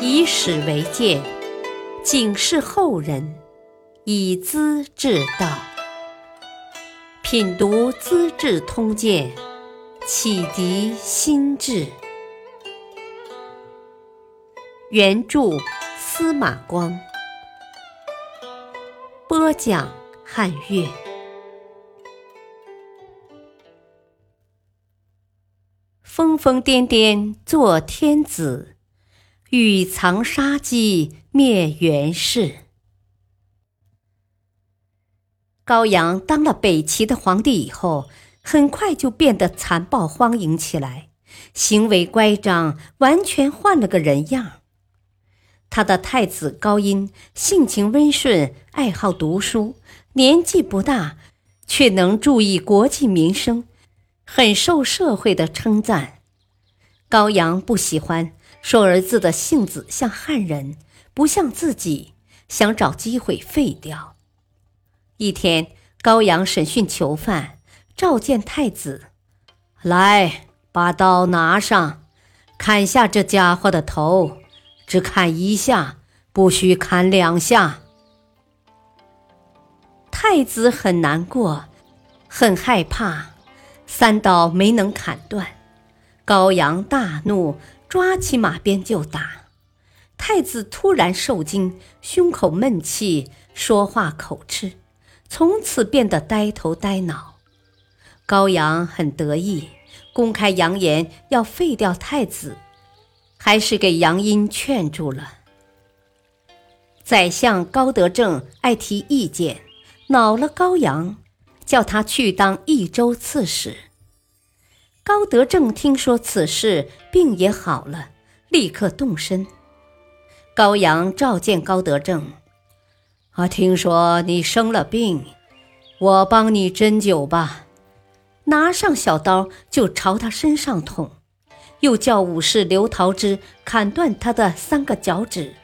以史为鉴，警示后人，以资治道。品读《资治通鉴》，启迪心智。原著司马光，播讲汉乐。疯疯癫癫做天子，欲藏杀机灭袁氏。高阳当了北齐的皇帝以后，很快就变得残暴荒淫起来，行为乖张，完全换了个人样。他的太子高音性情温顺，爱好读书，年纪不大，却能注意国计民生。很受社会的称赞，高阳不喜欢，说儿子的性子像汉人，不像自己，想找机会废掉。一天，高阳审讯囚犯，召见太子，来，把刀拿上，砍下这家伙的头，只砍一下，不许砍两下。太子很难过，很害怕。三刀没能砍断，高阳大怒，抓起马鞭就打。太子突然受惊，胸口闷气，说话口吃，从此变得呆头呆脑。高阳很得意，公开扬言要废掉太子，还是给杨殷劝住了。宰相高德正爱提意见，恼了高阳。叫他去当益州刺史。高德正听说此事，病也好了，立刻动身。高阳召见高德正：“啊，听说你生了病，我帮你针灸吧。”拿上小刀就朝他身上捅，又叫武士刘桃枝砍断他的三个脚趾，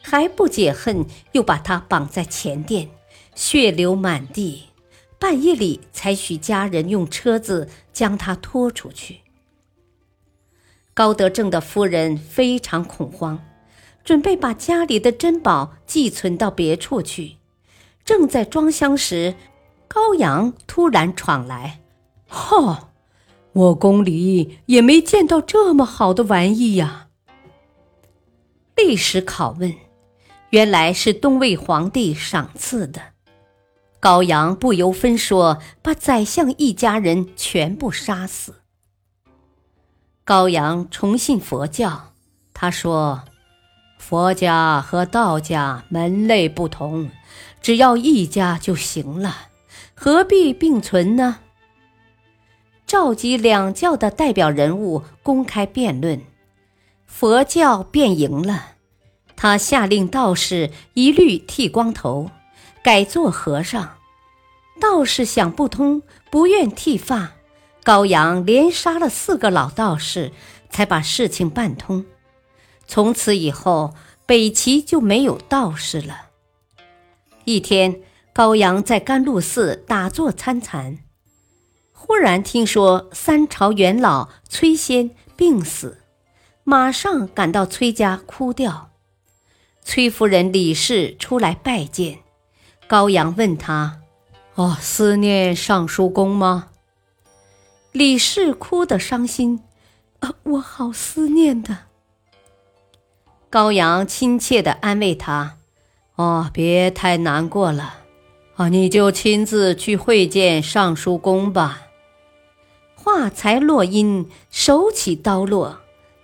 还不解恨，又把他绑在前殿，血流满地。半夜里才许家人用车子将他拖出去。高德正的夫人非常恐慌，准备把家里的珍宝寄存到别处去。正在装箱时，高阳突然闯来。哈，我宫里也没见到这么好的玩意呀！历史拷问，原来是东魏皇帝赏赐的。高阳不由分说，把宰相一家人全部杀死。高阳崇信佛教，他说：“佛家和道家门类不同，只要一家就行了，何必并存呢？”召集两教的代表人物公开辩论，佛教辩赢了，他下令道士一律剃光头。改做和尚，道士想不通，不愿剃发。高阳连杀了四个老道士，才把事情办通。从此以后，北齐就没有道士了。一天，高阳在甘露寺打坐参禅，忽然听说三朝元老崔仙病死，马上赶到崔家哭吊。崔夫人李氏出来拜见。高阳问他：“哦，思念尚书公吗？”李氏哭得伤心：“啊，我好思念的。”高阳亲切地安慰他：“哦，别太难过了，啊，你就亲自去会见尚书公吧。”话才落音，手起刀落，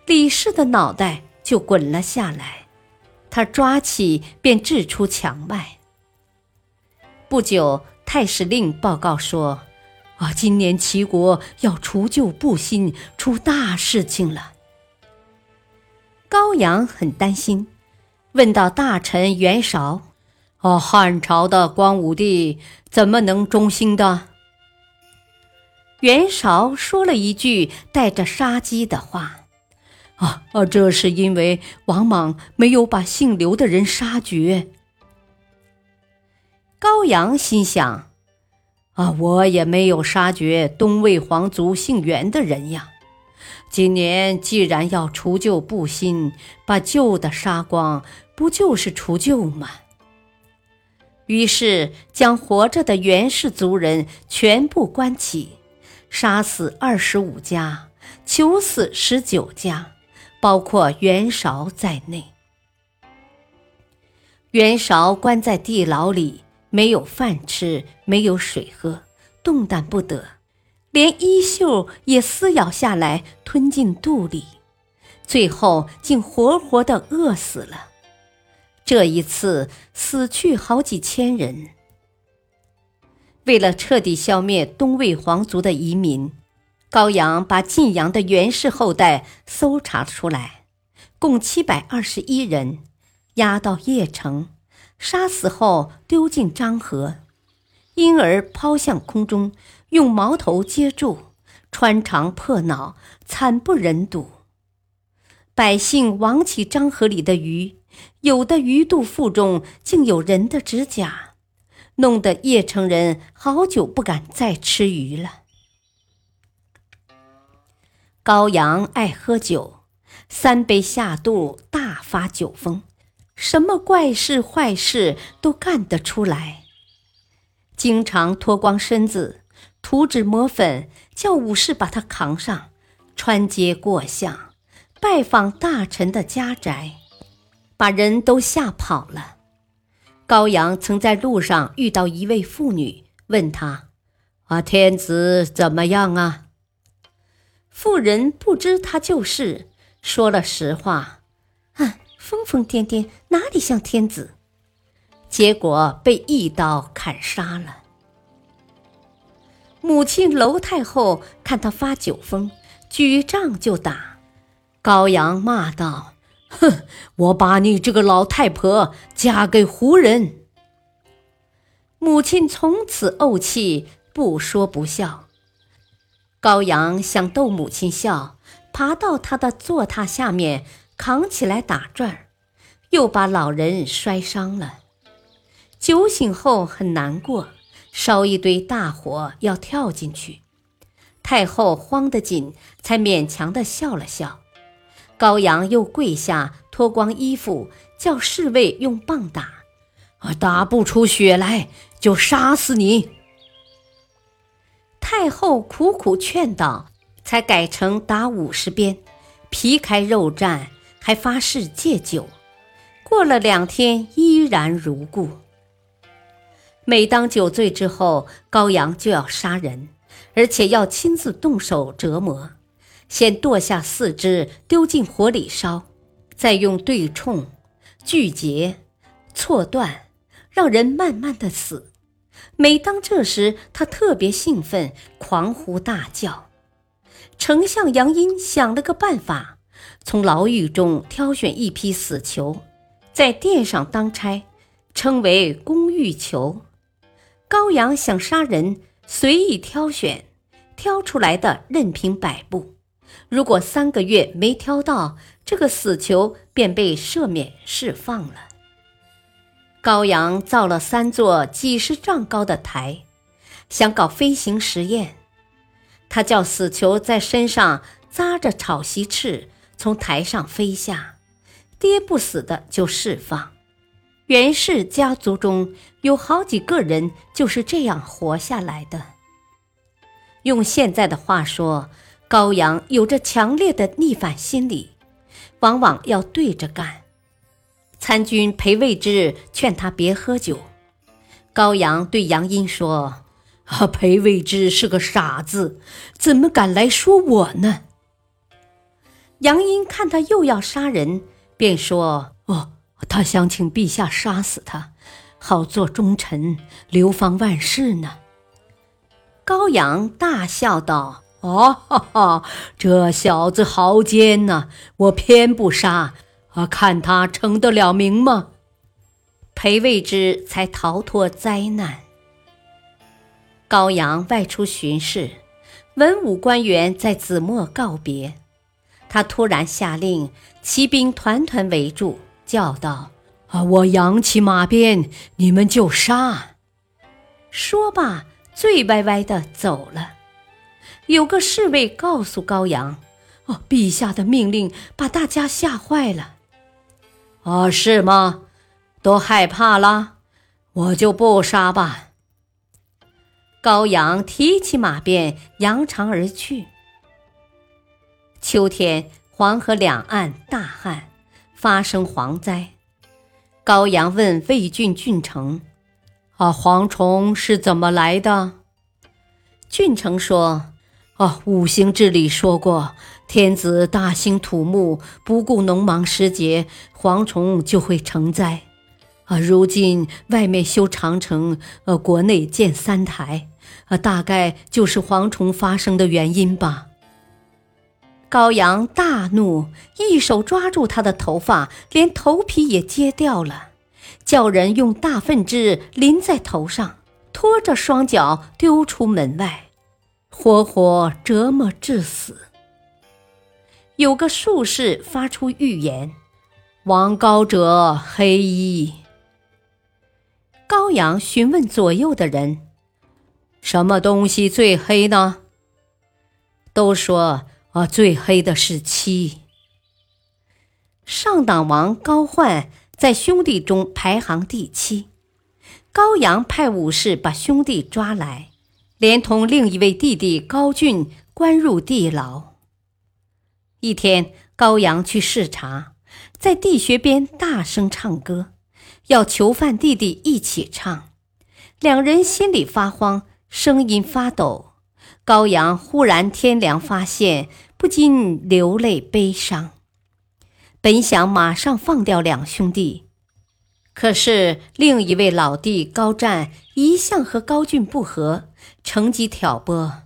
李氏的脑袋就滚了下来，他抓起便掷出墙外。不久，太史令报告说：“啊，今年齐国要除旧布新，出大事情了。”高阳很担心，问到大臣袁绍：“哦，汉朝的光武帝怎么能忠心的？”袁绍说了一句带着杀机的话：“啊啊，这是因为王莽没有把姓刘的人杀绝。”高阳心想：“啊，我也没有杀绝东魏皇族姓袁的人呀，今年既然要除旧布新，把旧的杀光，不就是除旧吗？于是将活着的袁氏族人全部关起，杀死二十五家，囚死十九家，包括袁绍在内。袁绍关在地牢里，没有饭吃，没有水喝，动弹不得，连衣袖也撕咬下来吞进肚里，最后竟活活的饿死了。这一次死去好几千人。为了彻底消灭东魏皇族的移民，高阳把晋阳的袁氏后代搜查出来，共七百二十一人，押到邺城，杀死后丢进漳河，婴儿抛向空中，用矛头接住，穿肠破脑，惨不忍睹。百姓王起漳河里的鱼。有的鱼肚腹中竟有人的指甲，弄得邺城人好久不敢再吃鱼了。高阳爱喝酒，三杯下肚，大发酒疯，什么怪事坏事都干得出来。经常脱光身子，涂脂抹粉，叫武士把他扛上，穿街过巷，拜访大臣的家宅。把人都吓跑了。高阳曾在路上遇到一位妇女，问他：“啊，天子怎么样啊？”妇人不知他就是，说了实话：“啊，疯疯癫癫，哪里像天子？”结果被一刀砍杀了。母亲娄太后看他发酒疯，举杖就打。高阳骂道。哼！我把你这个老太婆嫁给胡人。母亲从此怄气，不说不笑。高阳想逗母亲笑，爬到她的坐榻下面，扛起来打转儿，又把老人摔伤了。酒醒后很难过，烧一堆大火要跳进去。太后慌得紧，才勉强的笑了笑。高阳又跪下，脱光衣服，叫侍卫用棒打，打不出血来就杀死你。太后苦苦劝导，才改成打五十鞭，皮开肉绽，还发誓戒酒。过了两天，依然如故。每当酒醉之后，高阳就要杀人，而且要亲自动手折磨。先剁下四肢，丢进火里烧，再用对冲、锯节、错断，让人慢慢的死。每当这时，他特别兴奋，狂呼大叫。丞相杨殷想了个办法，从牢狱中挑选一批死囚，在殿上当差，称为公寓囚。高阳想杀人，随意挑选，挑出来的任凭摆布。如果三个月没挑到这个死囚，便被赦免释放了。高阳造了三座几十丈高的台，想搞飞行实验。他叫死囚在身上扎着草席翅，从台上飞下，跌不死的就释放。袁氏家族中有好几个人就是这样活下来的。用现在的话说。高阳有着强烈的逆反心理，往往要对着干。参军裴未之劝他别喝酒，高阳对杨殷说：“啊，裴未之是个傻子，怎么敢来说我呢？”杨殷看他又要杀人，便说：“哦，他想请陛下杀死他，好做忠臣，流芳万世呢。”高阳大笑道。哦，哈哈，这小子好奸呐！我偏不杀，啊，看他成得了名吗？裴未之才逃脱灾难。高阳外出巡视，文武官员在子墨告别，他突然下令，骑兵团团围住，叫道：“啊，我扬起马鞭，你们就杀！”说罢，醉歪歪的走了。有个侍卫告诉高阳：“哦，陛下的命令把大家吓坏了。哦，是吗？都害怕了？我就不杀吧。高阳提起马鞭，扬长而去。秋天，黄河两岸大旱，发生蝗灾。高阳问魏郡郡城：“啊，蝗虫是怎么来的？”郡城说：“啊，五行志里说过，天子大兴土木，不顾农忙时节，蝗虫就会成灾。啊，如今外面修长城，呃，国内建三台，啊，大概就是蝗虫发生的原因吧。”高阳大怒，一手抓住他的头发，连头皮也揭掉了，叫人用大粪汁淋在头上，拖着双脚丢出门外，活活折磨致死。有个术士发出预言：“王高者黑衣。”高阳询问左右的人：“什么东西最黑呢？”都说。啊，最黑的是七。上党王高焕在兄弟中排行第七。高阳派武士把兄弟抓来，连同另一位弟弟高俊关入地牢。一天，高阳去视察，在地穴边大声唱歌，要囚犯弟弟一起唱。两人心里发慌，声音发抖。高阳忽然天凉发现，不禁流泪悲伤。本想马上放掉两兄弟，可是另一位老弟高湛一向和高俊不和，乘机挑拨：“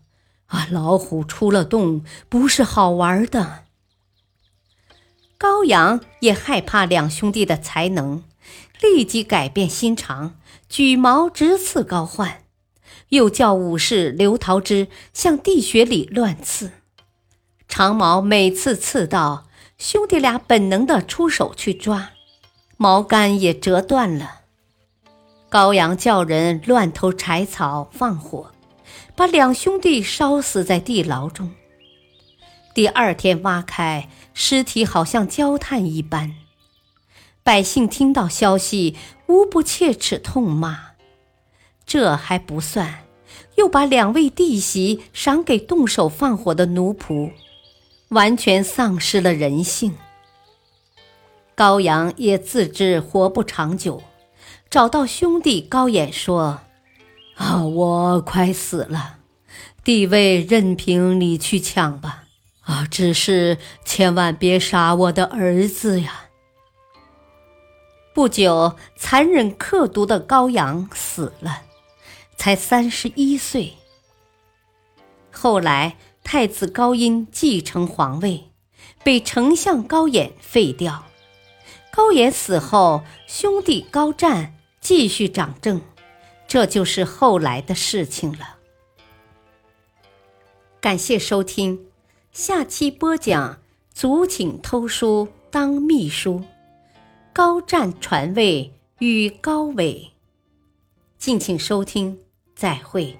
啊，老虎出了洞，不是好玩的。”高阳也害怕两兄弟的才能，立即改变心肠，举矛直刺高焕。又叫武士刘桃枝向地穴里乱刺，长矛每次刺到，兄弟俩本能的出手去抓，矛杆也折断了。高阳叫人乱投柴草放火，把两兄弟烧死在地牢中。第二天挖开尸体，好像焦炭一般。百姓听到消息，无不切齿痛骂。这还不算，又把两位弟媳赏给动手放火的奴仆，完全丧失了人性。高阳也自知活不长久，找到兄弟高演说：“啊，我快死了，地位任凭你去抢吧，啊，只是千万别杀我的儿子呀。”不久，残忍刻毒的高阳死了。才三十一岁。后来太子高音继承皇位，被丞相高演废掉。高演死后，兄弟高湛继续掌政，这就是后来的事情了。感谢收听，下期播讲：族请偷书当秘书，高湛传位与高纬。敬请收听。再会。